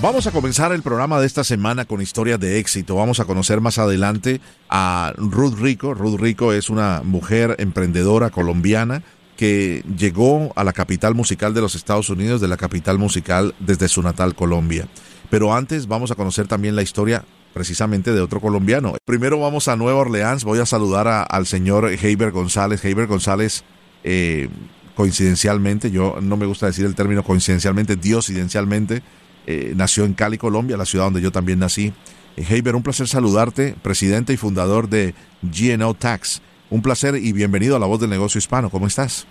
Vamos a comenzar el programa de esta semana con historias de éxito. Vamos a conocer más adelante a Ruth Rico. Ruth Rico es una mujer emprendedora colombiana que llegó a la capital musical de los Estados Unidos, de la capital musical desde su natal Colombia. Pero antes vamos a conocer también la historia precisamente de otro colombiano. Primero vamos a Nueva Orleans. Voy a saludar al señor Heiber González. Heiber González, eh, coincidencialmente, yo no me gusta decir el término coincidencialmente, diosidencialmente, eh, nació en Cali, Colombia, la ciudad donde yo también nací. Eh, Heiber, un placer saludarte, presidente y fundador de GNO Tax. Un placer y bienvenido a La Voz del Negocio Hispano. ¿Cómo estás?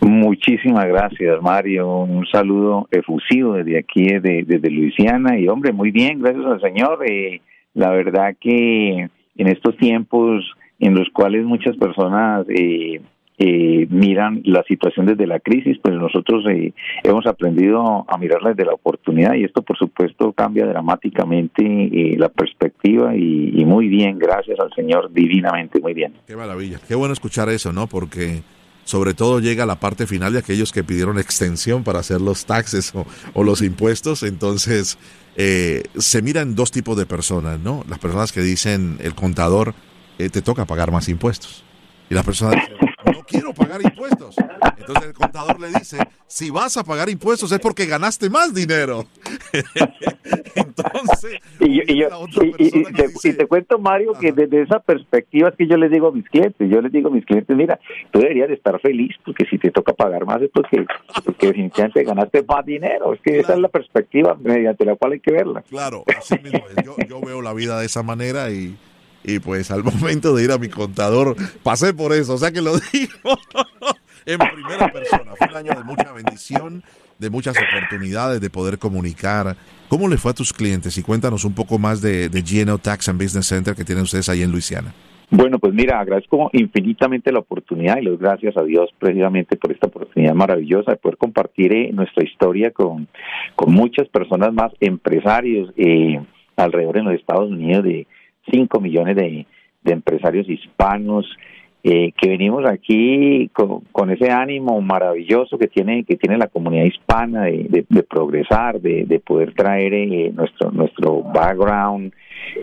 Muchísimas gracias, Mario. Un saludo efusivo desde aquí, desde, desde Luisiana. Y hombre, muy bien, gracias al Señor. Eh, la verdad que en estos tiempos en los cuales muchas personas eh, eh, miran la situación desde la crisis, pues nosotros eh, hemos aprendido a mirarla desde la oportunidad y esto por supuesto cambia dramáticamente eh, la perspectiva y, muy bien, gracias al Señor, divinamente, muy bien. Qué maravilla, qué bueno escuchar eso, ¿no? Porque sobre todo llega la parte final de aquellos que pidieron extensión para hacer los taxes o, los impuestos, entonces eh, se miran dos tipos de personas, ¿no? Las personas que dicen, el contador, eh, te toca pagar más impuestos. Y las personas no quiero pagar impuestos. Entonces el contador le dice, si vas a pagar impuestos es porque ganaste más dinero. Entonces, y, y, yo, y, te, dice, te, cuento, Mario, que desde esa perspectiva es que yo les digo a mis clientes, yo les digo a mis clientes, mira, tú deberías de estar feliz porque si te toca pagar más es porque, porque definitivamente ganaste más dinero. Es que claro. esa es la perspectiva mediante la cual hay que verla. Claro, así mismo es. Yo, yo veo la vida de esa manera y y pues al momento de ir a mi contador pasé por eso, o sea que lo digo en primera persona. Fue un año de mucha bendición, de muchas oportunidades de poder comunicar. ¿Cómo le fue a tus clientes? Y cuéntanos un poco más de, de GNO Tax and Business Center que tienen ustedes ahí en Luisiana. Bueno, pues mira, agradezco infinitamente la oportunidad y les gracias a Dios precisamente por esta oportunidad maravillosa de poder compartir eh, nuestra historia con, con muchas personas más, empresarios eh, alrededor en los Estados Unidos de 5 millones de, de, empresarios hispanos eh, que venimos aquí con, con, ese ánimo maravilloso que tiene que tiene la comunidad hispana de, de, de progresar, de, poder traer eh, nuestro nuestro background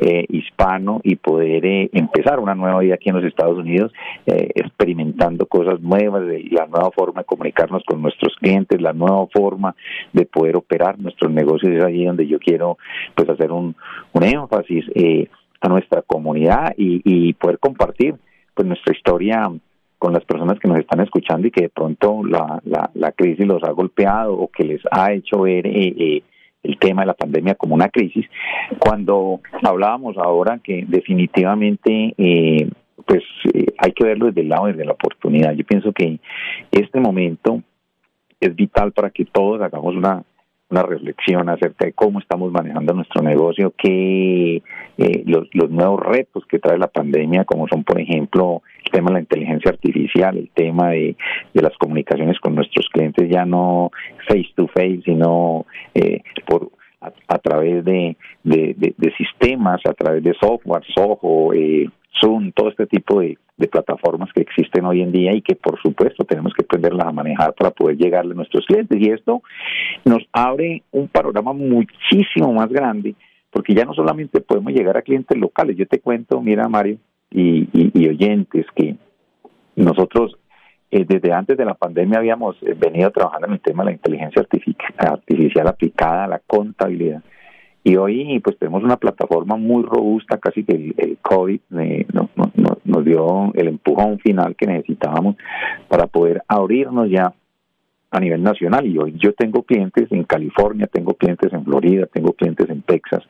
eh, hispano y poder eh, empezar una nueva vida aquí en los Estados Unidos, eh, experimentando cosas nuevas, de la nueva forma de comunicarnos con nuestros clientes, la nueva forma de poder operar nuestros negocios. Es allí donde yo quiero pues hacer un, un énfasis eh, a nuestra comunidad y, y poder compartir pues nuestra historia con las personas que nos están escuchando y que de pronto la, la, la crisis los ha golpeado o que les ha hecho ver eh, eh, el tema de la pandemia como una crisis, cuando hablábamos ahora que definitivamente eh, pues eh, hay que verlo desde el lado desde la oportunidad. Yo pienso que este momento es vital para que todos hagamos una una reflexión acerca de cómo estamos manejando nuestro negocio, que eh, los, nuevos retos que trae la pandemia, como son, por ejemplo, el tema de la inteligencia artificial, el tema de, de las comunicaciones con nuestros clientes, ya no face to face, sino eh, por a, través de, de, de, de, sistemas, a través de software, Soho, eh, Zoom, todo este tipo de, de, plataformas que existen hoy en día y que por supuesto tenemos que aprenderlas a manejar para poder llegarle a nuestros clientes. Y esto nos abre un panorama muchísimo más grande porque ya no solamente podemos llegar a clientes locales. Yo te cuento, mira Mario y, y, y oyentes, que nosotros eh, desde antes de la pandemia habíamos eh, venido trabajando en el tema de la inteligencia artificial aplicada a la contabilidad. Y hoy pues tenemos una plataforma muy robusta, casi que el, COVID eh, nos dio el empujón final que necesitábamos para poder abrirnos ya a nivel nacional y hoy yo tengo clientes en California, tengo clientes en Florida, tengo clientes en Texas,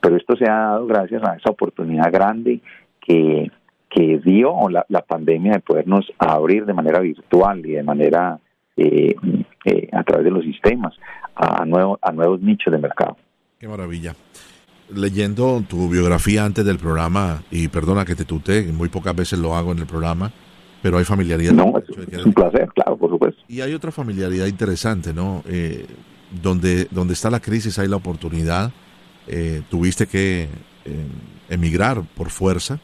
pero esto se ha dado gracias a esa oportunidad grande que, que dio la, la pandemia de podernos abrir de manera virtual y de manera eh, eh, a través de los sistemas a, nuevo, a nuevos nichos de mercado. Qué maravilla. Leyendo tu biografía antes del programa, y perdona que te tuté, muy pocas veces lo hago en el programa, pero hay familiaridad. No, es, un placer, claro, por supuesto. Y hay otra familiaridad interesante, ¿no? Eh, donde, donde está la crisis hay la oportunidad. tuviste que emigrar por fuerza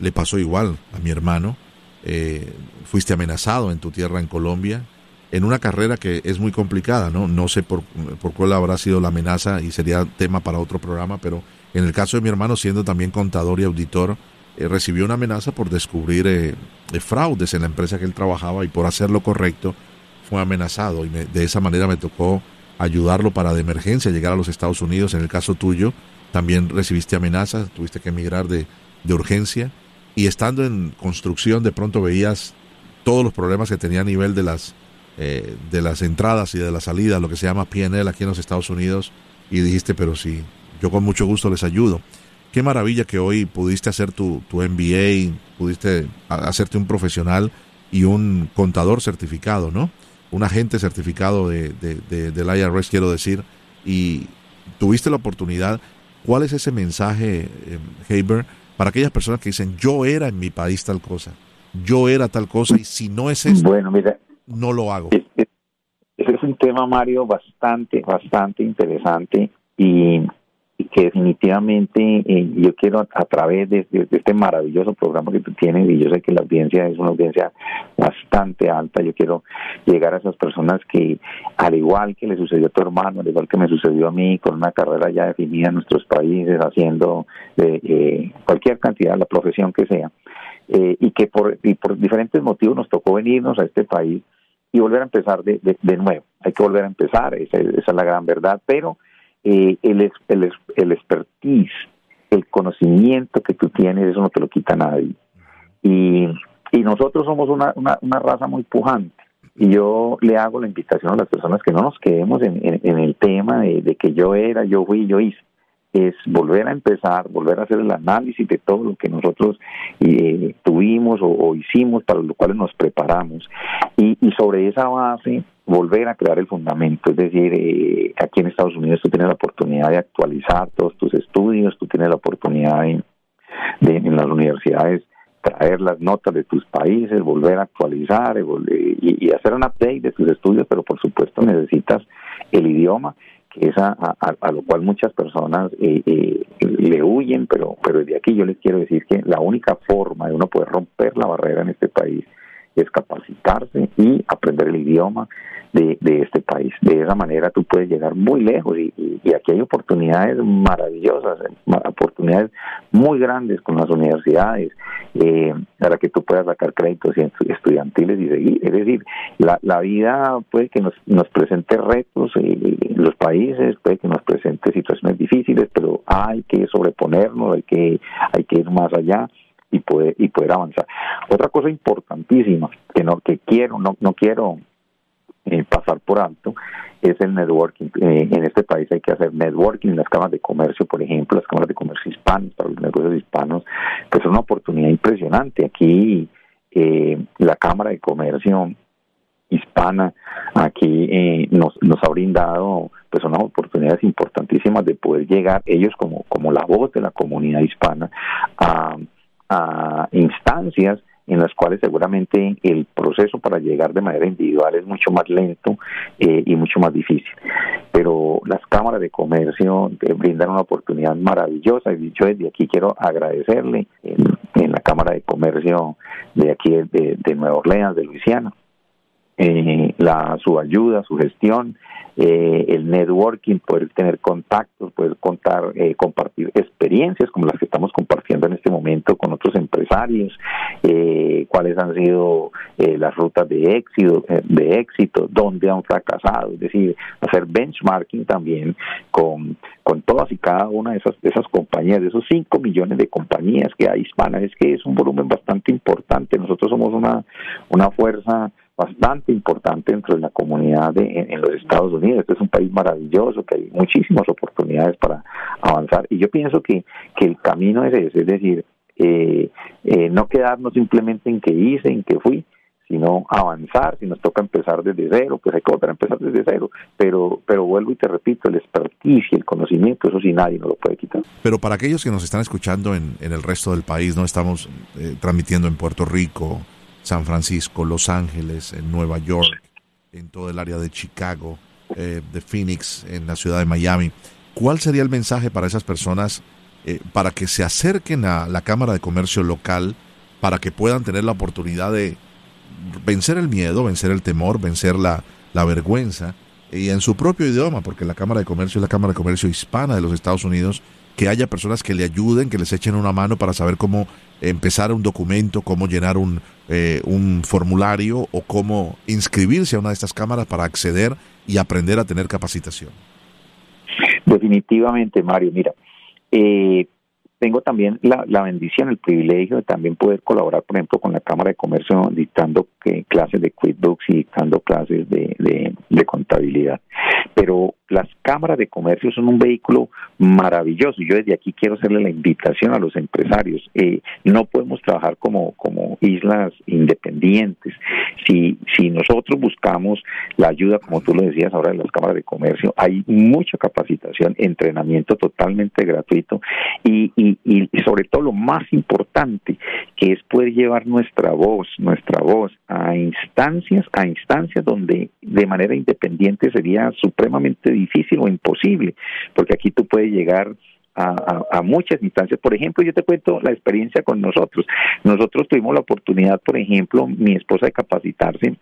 le pasó igual a mi hermano. Eh, fuiste amenazado en tu tierra en Colombia, en una carrera que es muy complicada, ¿no? No sé por, por cuál habrá sido la amenaza y sería tema para otro programa, pero en el caso de mi hermano, siendo también contador y auditor, eh, recibió una amenaza por descubrir eh, fraudes en la empresa que él trabajaba y por hacer lo correcto fue amenazado y de esa manera me tocó ayudarlo para de emergencia llegar a los Estados Unidos. En el caso tuyo, también recibiste amenazas, tuviste que emigrar de, de urgencia y estando en construcción de pronto veías todos los problemas que tenía a nivel de las eh, de las entradas y de las salidas, lo que se llama PNL aquí en los Estados Unidos, y dijiste, pero sí, yo con mucho gusto les ayudo. Qué maravilla que hoy pudiste hacer tu, tu MBA, pudiste hacerte un profesional y un contador certificado, ¿no? Un agente certificado de, de, del IRS, quiero decir, y tuviste la oportunidad. ¿Cuál es ese mensaje, eh, Haber? Para aquellas personas que dicen, yo era en mi país tal cosa, yo era tal cosa, y si no es eso, bueno, mira, no lo hago. Ese es un tema, Mario, bastante, bastante interesante y que definitivamente eh, yo quiero a, través de, este maravilloso programa que tú tienes y yo sé que la audiencia es una audiencia bastante alta, yo quiero llegar a esas personas que al igual que le sucedió a tu hermano, al igual que me sucedió a mí con una carrera ya definida en nuestros países, haciendo eh, eh, cualquier cantidad, la profesión que sea, y que por, y por diferentes motivos nos tocó venirnos a este país y volver a empezar de, de, nuevo. Hay que volver a empezar, esa, esa es la gran verdad, pero eh, el, el, el expertise, el conocimiento que tú tienes, eso no te lo quita nadie. Y, y nosotros somos una, una, una raza muy pujante. Y yo le hago la invitación a las personas que no nos quedemos en, en, el tema de, de, que yo era, yo fui, yo hice es volver a empezar, volver a hacer el análisis de todo lo que nosotros eh, tuvimos o, hicimos, para lo cual nos preparamos, y, sobre esa base volver a crear el fundamento. Es decir, eh, aquí en Estados Unidos tú tienes la oportunidad de actualizar todos tus estudios, tú tienes la oportunidad de, en las universidades traer las notas de tus países, volver a actualizar y, y hacer un update de tus estudios, pero por supuesto necesitas el idioma que es a, lo cual muchas personas eh, eh, le huyen, pero, pero desde aquí yo les quiero decir que la única forma de uno poder romper la barrera en este país es capacitarse y aprender el idioma de, de este país. De esa manera tú puedes llegar muy lejos y, aquí hay oportunidades maravillosas, oportunidades muy grandes con las universidades eh, para que tú puedas sacar créditos estudiantiles y seguir. Es decir, la, la vida puede que nos, nos presente retos eh, los países, puede que nos presente situaciones difíciles, pero hay que sobreponernos, hay que, hay que ir más allá y poder y poder avanzar. Otra cosa importantísima que no que quiero no no quiero eh, pasar por alto es el networking. Eh, en este país hay que hacer networking en las cámaras de comercio, por ejemplo, las cámaras de comercio hispanas, para los negocios hispanos, pues es una oportunidad impresionante. Aquí eh, la Cámara de Comercio hispana aquí eh, nos, nos ha brindado pues unas oportunidades importantísimas de poder llegar ellos como, como la voz de la comunidad hispana a instancias en las cuales seguramente el proceso para llegar de manera individual es mucho más lento eh, y mucho más difícil. Pero las cámaras de comercio brindan una oportunidad maravillosa y dicho desde aquí quiero agradecerle en, la Cámara de Comercio de aquí de, de Nueva Orleans, de Luisiana, eh, la, su ayuda, su gestión, eh, el networking, poder tener contactos, poder contar, eh, compartir experiencias como las que estamos compartiendo en este momento con otros empresarios, eh, cuáles han sido eh, las rutas de éxito, de éxito, dónde han fracasado, es decir, hacer benchmarking también con, con todas y cada una de esas, de esas compañías, de esos 5 millones de compañías que hay hispanas, es que es un volumen bastante importante. Nosotros somos una, una fuerza bastante importante dentro de la comunidad de, en, los Estados Unidos. Este es un país maravilloso, que hay muchísimas oportunidades para avanzar. Y yo pienso que, que el camino es ese, es decir, eh, eh, no quedarnos simplemente en que hice, en que fui, sino avanzar, si nos toca empezar desde cero, pues hay que volver a empezar desde cero, pero, pero vuelvo y te repito, el expertise y el conocimiento, eso sí nadie nos lo puede quitar. Pero para aquellos que nos están escuchando en, en el resto del país, no estamos eh, transmitiendo en Puerto Rico, San Francisco, Los Ángeles, en Nueva York, en todo el área de Chicago, eh, de Phoenix, en la ciudad de Miami. ¿Cuál sería el mensaje para esas personas eh, para que se acerquen a la Cámara de Comercio local, para que puedan tener la oportunidad de vencer el miedo, vencer el temor, vencer la, la vergüenza, y en su propio idioma, porque la Cámara de Comercio es la Cámara de Comercio hispana de los Estados Unidos, que haya personas que le ayuden, que les echen una mano para saber cómo empezar un documento, cómo llenar un, eh, un formulario o cómo inscribirse a una de estas cámaras para acceder y aprender a tener capacitación. Definitivamente, Mario. Mira, eh, tengo también la, la, bendición, el privilegio de también poder colaborar, por ejemplo, con la Cámara de Comercio dictando eh, clases de QuickBooks y dictando clases de, de, de, contabilidad. Pero las cámaras de comercio son un vehículo maravilloso. Yo desde aquí quiero hacerle la invitación a los empresarios. Eh, no podemos trabajar como, como islas independientes. Si, si nosotros buscamos la ayuda, como tú lo decías ahora, de las cámaras de comercio, hay mucha capacitación, entrenamiento totalmente gratuito y, y, y sobre todo lo más importante, que es poder llevar nuestra voz, nuestra voz a instancias, a instancias donde de manera independiente sería supremamente difícil o imposible, porque aquí tú puedes llegar a, muchas instancias. Por ejemplo, yo te cuento la experiencia con nosotros. Nosotros tuvimos la oportunidad, por ejemplo, mi esposa de capacitarse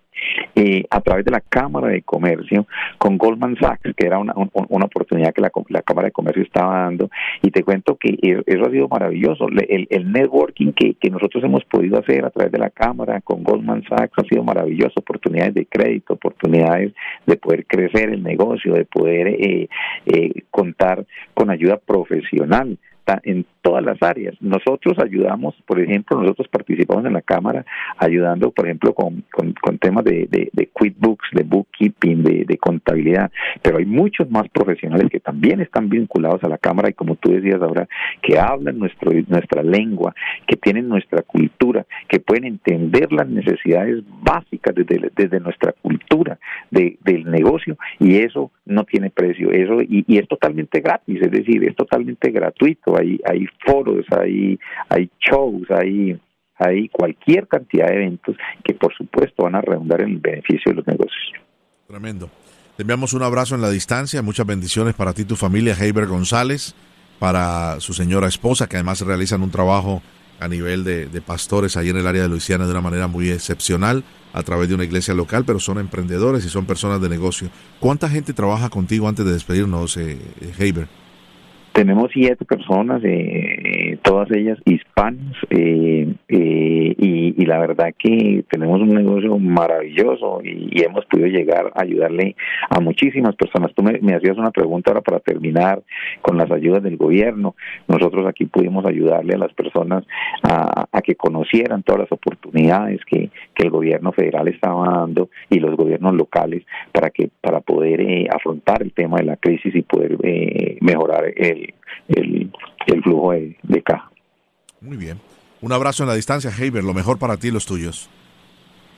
eh, a través de la Cámara de Comercio con Goldman Sachs, que era una, una oportunidad que la, la, Cámara de Comercio estaba dando. Y te cuento que e, eso ha sido maravilloso. El, el networking que, que nosotros hemos podido hacer a través de la Cámara con Goldman Sachs ha sido maravilloso. Oportunidades de crédito, oportunidades de poder crecer el negocio, de poder eh, eh, contar con ayuda profesional en todas las áreas. Nosotros ayudamos, por ejemplo, nosotros participamos en la Cámara ayudando, por ejemplo, con, con, temas de, de, de, QuickBooks, de bookkeeping, de, de, contabilidad, pero hay muchos más profesionales que también están vinculados a la Cámara y como tú decías ahora, que hablan nuestro, nuestra lengua, que tienen nuestra cultura, que pueden entender las necesidades básicas desde, desde nuestra cultura de, del negocio y eso no tiene precio, eso y, y es totalmente gratis, es decir, es totalmente gratuito, hay, hay foros, hay, hay shows, hay, cualquier cantidad de eventos que por supuesto van a redundar en el beneficio de los negocios. Tremendo. Te enviamos un abrazo en la distancia, muchas bendiciones para ti y tu familia, Heiber González, para su señora esposa, que además realizan un trabajo a nivel de, de, pastores ahí en el área de Luisiana de una manera muy excepcional a través de una iglesia local, pero son emprendedores y son personas de negocio. ¿Cuánta gente trabaja contigo antes de despedirnos, eh, Heiber? Tenemos siete personas, eh, todas ellas hispanas, eh, eh, y, la verdad que tenemos un negocio maravilloso y, hemos podido llegar a ayudarle a muchísimas personas. Tú me, hacías una pregunta ahora para terminar con las ayudas del gobierno. Nosotros aquí pudimos ayudarle a las personas a, que conocieran todas las oportunidades que, que, el gobierno federal estaba dando y los gobiernos locales para que para poder afrontar el tema de la crisis y poder mejorar el el, flujo de, caja. Muy bien. Un abrazo en la distancia, Heiber. Lo mejor para ti y los tuyos.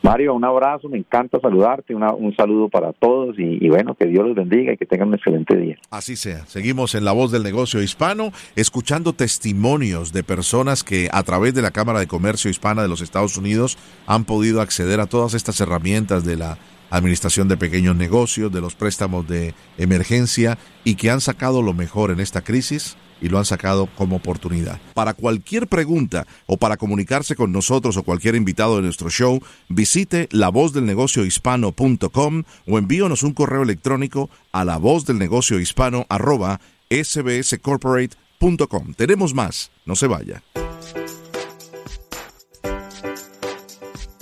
Mario, un abrazo, me encanta saludarte, un saludo para todos y, bueno, que Dios los bendiga y que tengan un excelente día. Así sea, seguimos en La Voz del Negocio Hispano, escuchando testimonios de personas que a través de la Cámara de Comercio Hispana de los Estados Unidos han podido acceder a todas estas herramientas de la administración de pequeños negocios, de los préstamos de emergencia y que han sacado lo mejor en esta crisis y lo han sacado como oportunidad. Para cualquier pregunta o para comunicarse con nosotros o cualquier invitado de nuestro show, visite lavozdelnegociohispano.com o envíonos un correo electrónico a lavozdelnegociohispano arroba sbscorporate.com. Tenemos más, no se vaya.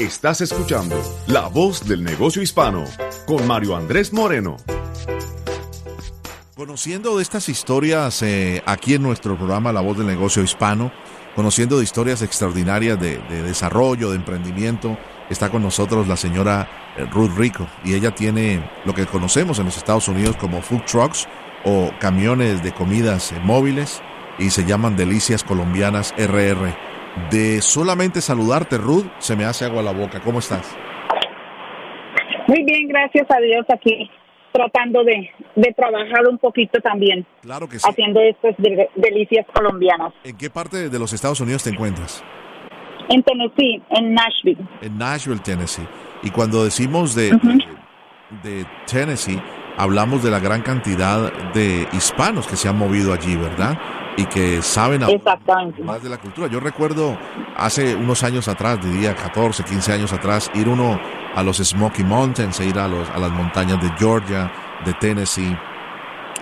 Estás escuchando La Voz del Negocio Hispano con Mario Andrés Moreno. Conociendo de estas historias eh, aquí en nuestro programa La Voz del Negocio Hispano, conociendo de historias extraordinarias de, desarrollo, de emprendimiento, está con nosotros la señora eh, Ruth Rico y ella tiene lo que conocemos en los Estados Unidos como food trucks o camiones de comidas eh, móviles y se llaman Delicias Colombianas RR. De solamente saludarte, Ruth, se me hace agua a la boca. ¿Cómo estás? Muy bien, gracias a Dios aquí tratando de, de trabajar un poquito también. Claro que Haciendo estas delicias colombianas. ¿En qué parte de los Estados Unidos te encuentras? En Tennessee, en Nashville. En Nashville, Tennessee. Y cuando decimos de, de, Tennessee, hablamos de la gran cantidad de hispanos que se han movido allí, ¿verdad? Y que saben más de la cultura. Yo recuerdo hace unos años atrás, diría 14, 15 años atrás, ir uno a los Smoky Mountains, e ir a, los, a las montañas de Georgia, de Tennessee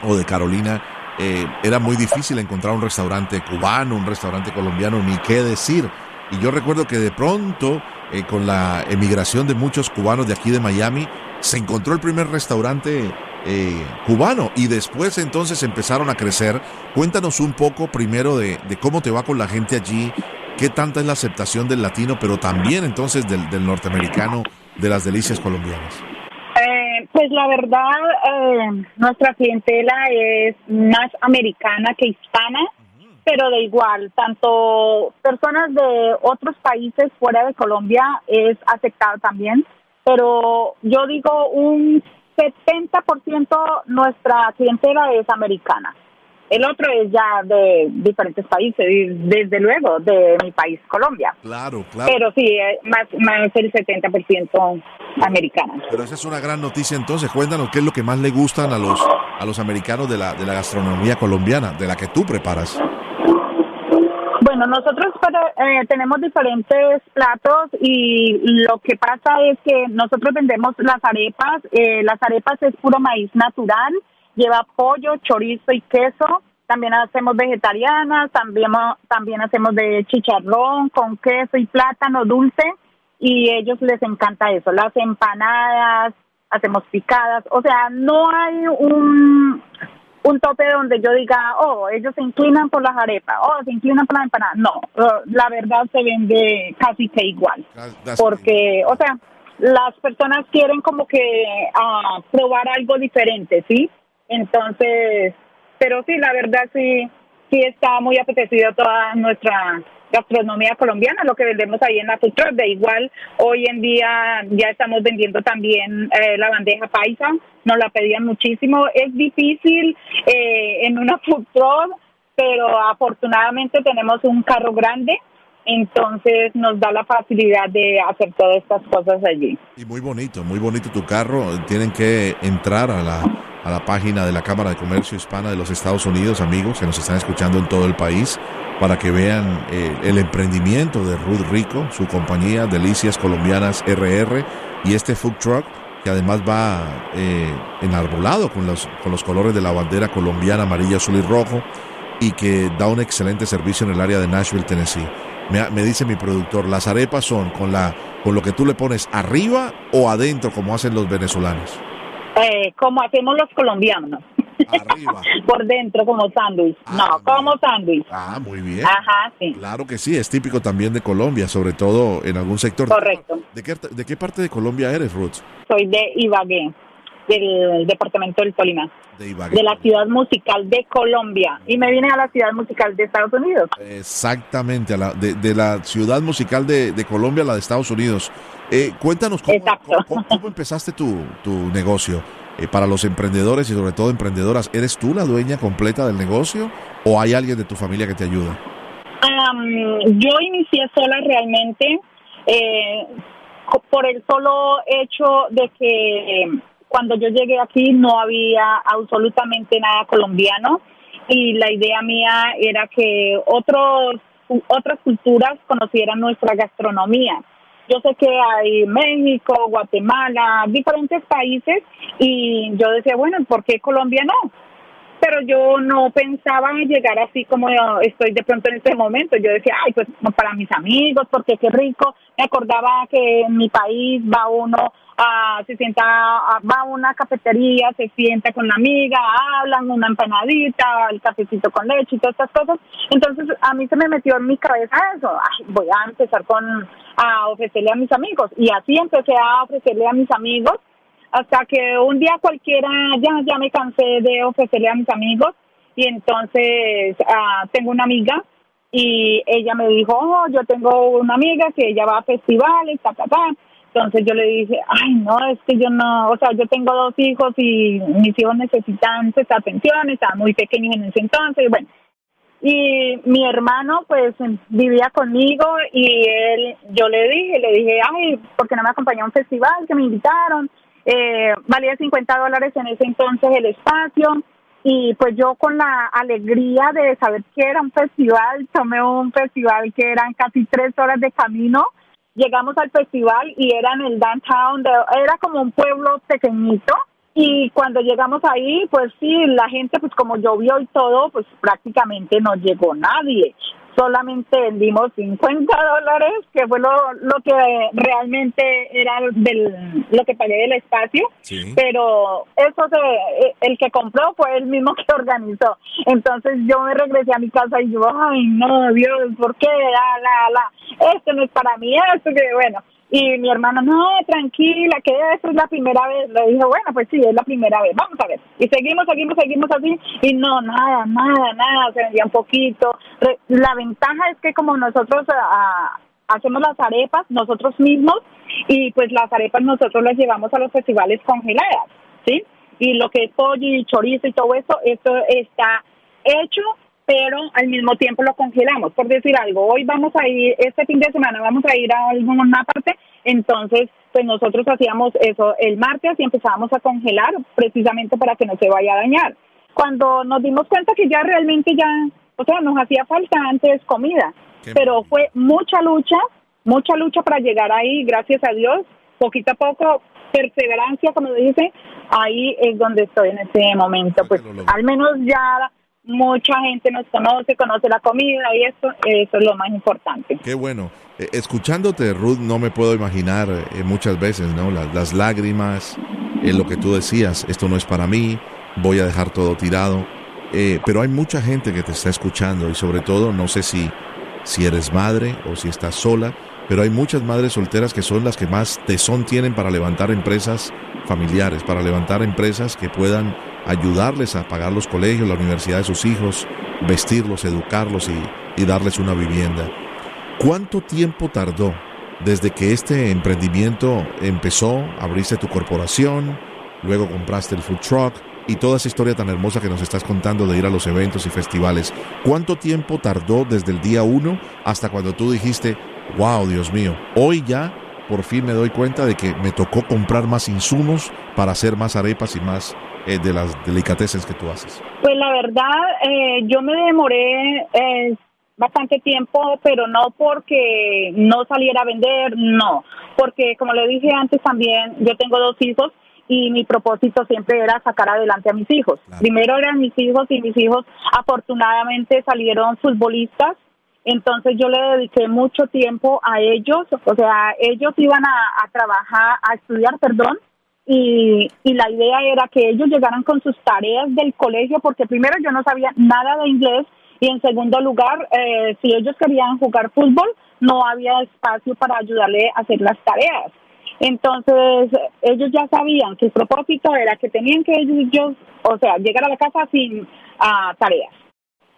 o de Carolina, eh, era muy difícil encontrar un restaurante cubano, un restaurante colombiano, ni qué decir. Y yo recuerdo que de pronto, eh, con la emigración de muchos cubanos de aquí de Miami, se encontró el primer restaurante eh, cubano y después entonces empezaron a crecer. Cuéntanos un poco primero de, cómo te va con la gente allí, qué tanta es la aceptación del latino, pero también entonces del, del norteamericano de las delicias colombianas? Eh, pues la verdad, eh, nuestra clientela es más americana que hispana, pero de igual, tanto personas de otros países fuera de Colombia es aceptado también, pero yo digo un 70% nuestra clientela es americana. El otro es ya de diferentes países, desde luego de mi país, Colombia. Claro, claro. Pero sí, eh, más, más el 70% americana. Pero esa es una gran noticia entonces. Cuéntanos qué es lo que más le gustan a los, a los americanos de la, de la gastronomía colombiana, de la que tú preparas. Bueno, nosotros eh, tenemos diferentes platos y lo que pasa es que nosotros vendemos las arepas. Eh, las arepas es puro maíz natural lleva pollo, chorizo y queso. También hacemos vegetarianas, también, también hacemos de chicharrón con queso y plátano dulce y ellos les encanta eso. Las empanadas, hacemos picadas, o sea, no hay un, un tope donde yo diga, oh, ellos se inclinan por las arepas, oh, se inclinan por las empanadas. No, la verdad se vende casi que igual. Porque, o sea, las personas quieren como que uh, probar algo diferente, ¿sí? Entonces, pero sí, la verdad sí, sí está muy apetecido toda nuestra gastronomía colombiana, lo que vendemos ahí en la food truck. De igual, hoy en día ya estamos vendiendo también eh, la bandeja paisa, nos la pedían muchísimo. Es difícil eh, en una food pero afortunadamente tenemos un carro grande entonces nos da la facilidad de hacer todas estas cosas allí. Y muy bonito, muy bonito tu carro. Tienen que entrar a la, a la página de la Cámara de Comercio Hispana de los Estados Unidos, amigos que nos están escuchando en todo el país, para que vean eh, el emprendimiento de Ruth Rico, su compañía Delicias Colombianas RR y este food truck que además va eh, enarbolado con los, con los colores de la bandera colombiana, amarillo, azul y rojo, y que da un excelente servicio en el área de Nashville, Tennessee. Me, dice mi productor, las arepas son con la con lo que tú le pones arriba o adentro como hacen los venezolanos. Eh, como hacemos los colombianos. Arriba. Por dentro como sándwich. Ah, no, como sándwich. Ah, muy bien. Ajá, sí. Claro que sí, es típico también de Colombia, sobre todo en algún sector. Correcto. ¿De qué, de qué parte de Colombia eres, Ruth? Soy de Ibagué del departamento del Tolima, de, la ciudad musical de Colombia, y me vine a la ciudad musical de Estados Unidos. Exactamente, a la, de, la ciudad musical de, Colombia a la de Estados Unidos. Eh, cuéntanos cómo, cómo, empezaste tu, tu negocio. Eh, para los emprendedores y sobre todo emprendedoras, ¿eres tú la dueña completa del negocio o hay alguien de tu familia que te ayuda? yo inicié sola realmente eh, por el solo hecho de que cuando yo llegué aquí no había absolutamente nada colombiano y la idea mía era que otros otras culturas conocieran nuestra gastronomía. Yo sé que hay México, Guatemala, diferentes países y yo decía, bueno, ¿por qué Colombia no? pero yo no pensaba llegar así como estoy de pronto en este momento. Yo decía, ay, pues para mis amigos, porque qué rico. Me acordaba que en mi país va uno a, se sienta, va a una cafetería, se sienta con la amiga, hablan una empanadita, el cafecito con leche y todas estas cosas. Entonces a mí se me metió en mi cabeza eso, ay, voy a empezar con, a ofrecerle a mis amigos. Y así empecé a ofrecerle a mis amigos hasta que un día cualquiera ya, ya me cansé de ofrecerle a mis amigos y entonces ah, tengo una amiga y ella me dijo, oh, yo tengo una amiga que ella va a festivales, ta, ta. Entonces yo le dije, ay, no, es que yo no, o sea, yo tengo dos hijos y mis hijos necesitan esta atención, estaban muy pequeños en ese entonces, y bueno. Y mi hermano, pues, vivía conmigo y él, yo le dije, le dije, ay, ¿por qué no me acompañó a un festival que me invitaron? Eh, valía 50 dólares en ese entonces el espacio y pues yo con la alegría de saber que era un festival, tomé un festival que eran casi tres horas de camino, llegamos al festival y era en el downtown, era como un pueblo pequeñito y cuando llegamos ahí, pues sí, la gente, pues como llovió y todo, pues prácticamente no llegó nadie solamente vendimos 50 dólares, que fue lo, lo que realmente era del, lo que pagué del espacio, pero eso se, el que compró fue el mismo que organizó. Entonces yo me regresé a mi casa y yo, ay no, Dios, ¿por qué? La, la, la, esto no es para mí, esto que bueno. Y mi hermano, no, tranquila, que eso es la primera vez. Le dije, bueno, pues sí, es la primera vez, vamos a ver. Y seguimos, seguimos, seguimos así. Y no, nada, nada, nada, se vendía un poquito. La ventaja es que como nosotros ah, hacemos las arepas nosotros mismos, y pues las arepas nosotros las llevamos a los festivales congeladas, ¿sí? Y lo que es pollo y chorizo y todo eso, esto está hecho pero al mismo tiempo lo congelamos. Por decir algo, hoy vamos a ir, este fin de semana vamos a ir a alguna parte, entonces pues nosotros hacíamos eso el martes y empezábamos a congelar precisamente para que no se vaya a dañar. Cuando nos dimos cuenta que ya realmente ya, o sea, nos hacía falta antes comida, pero fue mucha lucha, mucha lucha para llegar ahí, gracias a Dios, poquito a poco, perseverancia, como dice, ahí es donde estoy en este momento, pues al menos ya mucha gente nos conoce, conoce la comida y eso, eso es lo más importante. Qué bueno. Eh, escuchándote, Ruth, no me puedo imaginar eh, muchas veces, ¿no? Las, lágrimas, en lo que tú decías, esto no es para mí, voy a dejar todo tirado. Eh, pero hay mucha gente que te está escuchando y sobre todo, no sé si, si eres madre o si estás sola, pero hay muchas madres solteras que son las que más tesón tienen para levantar empresas familiares, para levantar empresas que puedan ayudarles a pagar los colegios, la universidad de sus hijos, vestirlos, educarlos y, darles una vivienda. ¿Cuánto tiempo tardó desde que este emprendimiento empezó? Abriste tu corporación, luego compraste el food truck y toda esa historia tan hermosa que nos estás contando de ir a los eventos y festivales. ¿Cuánto tiempo tardó desde el día uno hasta cuando tú dijiste, wow, Dios mío, hoy ya por fin me doy cuenta de que me tocó comprar más insumos para hacer más arepas y más eh, de las delicatessen que tú haces? Pues la verdad, eh, yo me demoré eh, bastante tiempo, pero no porque no saliera a vender, no, porque como le dije antes también, yo tengo dos hijos y mi propósito siempre era sacar adelante a mis hijos. Primero eran mis hijos y mis hijos afortunadamente salieron futbolistas, entonces yo le dediqué mucho tiempo a ellos, o sea, ellos iban a trabajar, a estudiar, perdón, y, y la idea era que ellos llegaran con sus tareas del colegio, porque primero yo no sabía nada de inglés y en segundo lugar, eh, si ellos querían jugar fútbol, no había espacio para ayudarle a hacer las tareas. Entonces, ellos ya sabían que el propósito era que tenían que ellos, o sea, llegar a la casa sin uh, tareas.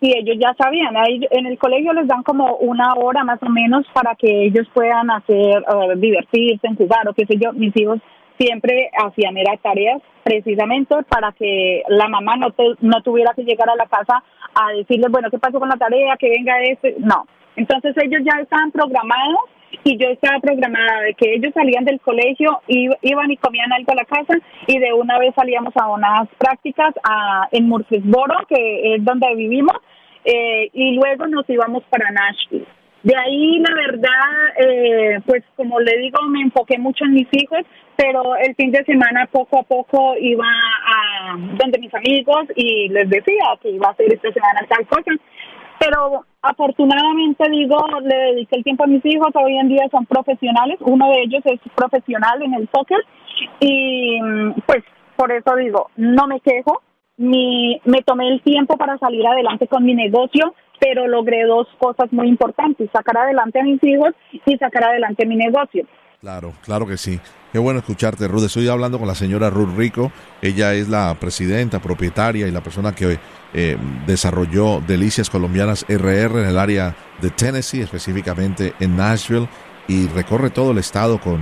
Y ellos ya sabían, ahí en el colegio les dan como una hora más o menos para que ellos puedan hacer, uh, divertirse, jugar o qué sé yo. Mis hijos siempre hacían era tareas precisamente para que la mamá no, no tuviera que llegar a la casa a decirles, bueno, ¿qué pasó con la tarea? Que venga este. No. Entonces ellos ya estaban programados y yo estaba programada de que ellos salían del colegio, iban y comían algo a la casa y de una vez salíamos a unas prácticas a, en Murfreesboro, que es donde vivimos, eh, y luego nos íbamos para Nashville. De ahí, la verdad, eh, pues como le digo, me enfoqué mucho en mis hijos, pero el fin de semana poco a poco iba a donde mis amigos y les decía que iba a hacer esta semana tal cosa. Pero afortunadamente digo, le dediqué el tiempo a mis hijos, hoy en día son profesionales, uno de ellos es profesional en el soccer. Y pues por eso digo, no me quejo, mi, me tomé el tiempo para salir adelante con mi negocio, pero logré dos cosas muy importantes, sacar adelante a mis hijos y sacar adelante mi negocio. Claro, claro que sí. Qué bueno escucharte, Ruth. Estoy hablando con la señora Ruth Rico. Ella es la presidenta, propietaria y la persona que eh, desarrolló Delicias Colombianas RR en el área de Tennessee, específicamente en Nashville, y recorre todo el estado con,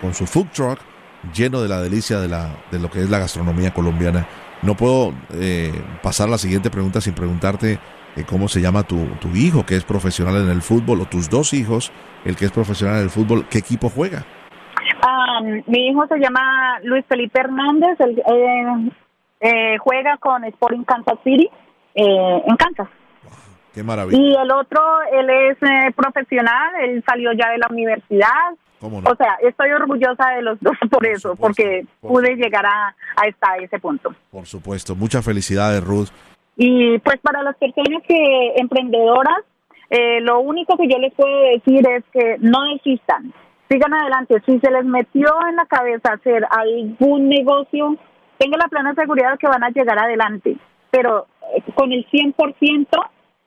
con, su food truck lleno de la delicia de, la, de lo que es la gastronomía colombiana. No puedo eh, pasar la siguiente pregunta sin preguntarte eh, cómo se llama tu, tu hijo que es profesional en el fútbol o tus dos hijos, el que es profesional en el fútbol, ¿qué equipo juega? mi hijo se llama Luis Felipe Hernández, él, eh, eh, juega con Sporting Kansas City en Kansas. Qué maravilla. Y el otro, él es profesional, él salió ya de la universidad. O sea, estoy orgullosa de los dos por, eso, porque pude llegar a, a, esta, ese punto. Por supuesto, muchas felicidades, Ruth. Y pues para las personas que emprendedoras, eh, lo único que yo les puedo decir es que no desistan, sigan adelante. Si se les metió en la cabeza hacer algún negocio, tengan la plena seguridad que van a llegar adelante, pero eh, con el 100%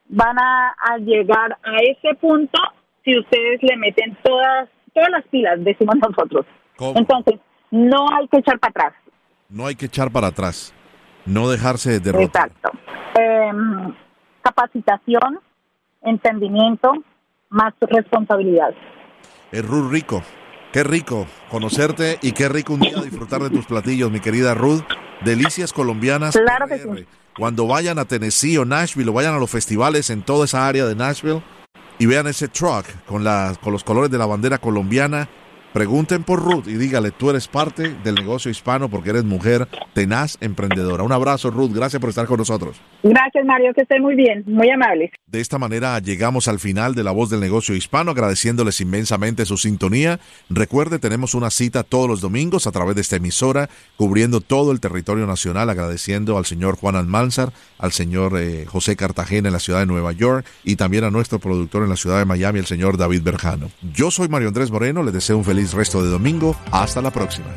van a, llegar a ese punto si ustedes le meten todas todas las pilas, decimos nosotros. Entonces, no hay que echar para atrás. No hay que echar para atrás. No dejarse derrotar. Exacto. Em, capacitación, entendimiento, más responsabilidad. Es Ruth Rico. Qué rico conocerte y qué rico un día disfrutar de tus platillos, mi querida Ruth. Delicias colombianas. Claro que sí. Cuando vayan a Tennessee o Nashville o vayan a los festivales en toda esa área de Nashville y vean ese truck con, la, con los colores de la bandera colombiana, Pregunten por Ruth y dígale, tú eres parte del negocio hispano porque eres mujer tenaz, emprendedora. Un abrazo, Ruth. Gracias por estar con nosotros. Gracias, Mario. Que esté muy bien. Muy amable. De esta manera llegamos al final de La Voz del Negocio Hispano, agradeciéndoles inmensamente su sintonía. Recuerde, tenemos una cita todos los domingos a través de esta emisora, cubriendo todo el territorio nacional, agradeciendo al señor Juan Almanzar, al señor eh, José Cartagena en la ciudad de Nueva York y también a nuestro productor en la ciudad de Miami, el señor David Berjano. Yo soy Mario Andrés Moreno, le deseo un feliz resto de domingo. Hasta la próxima.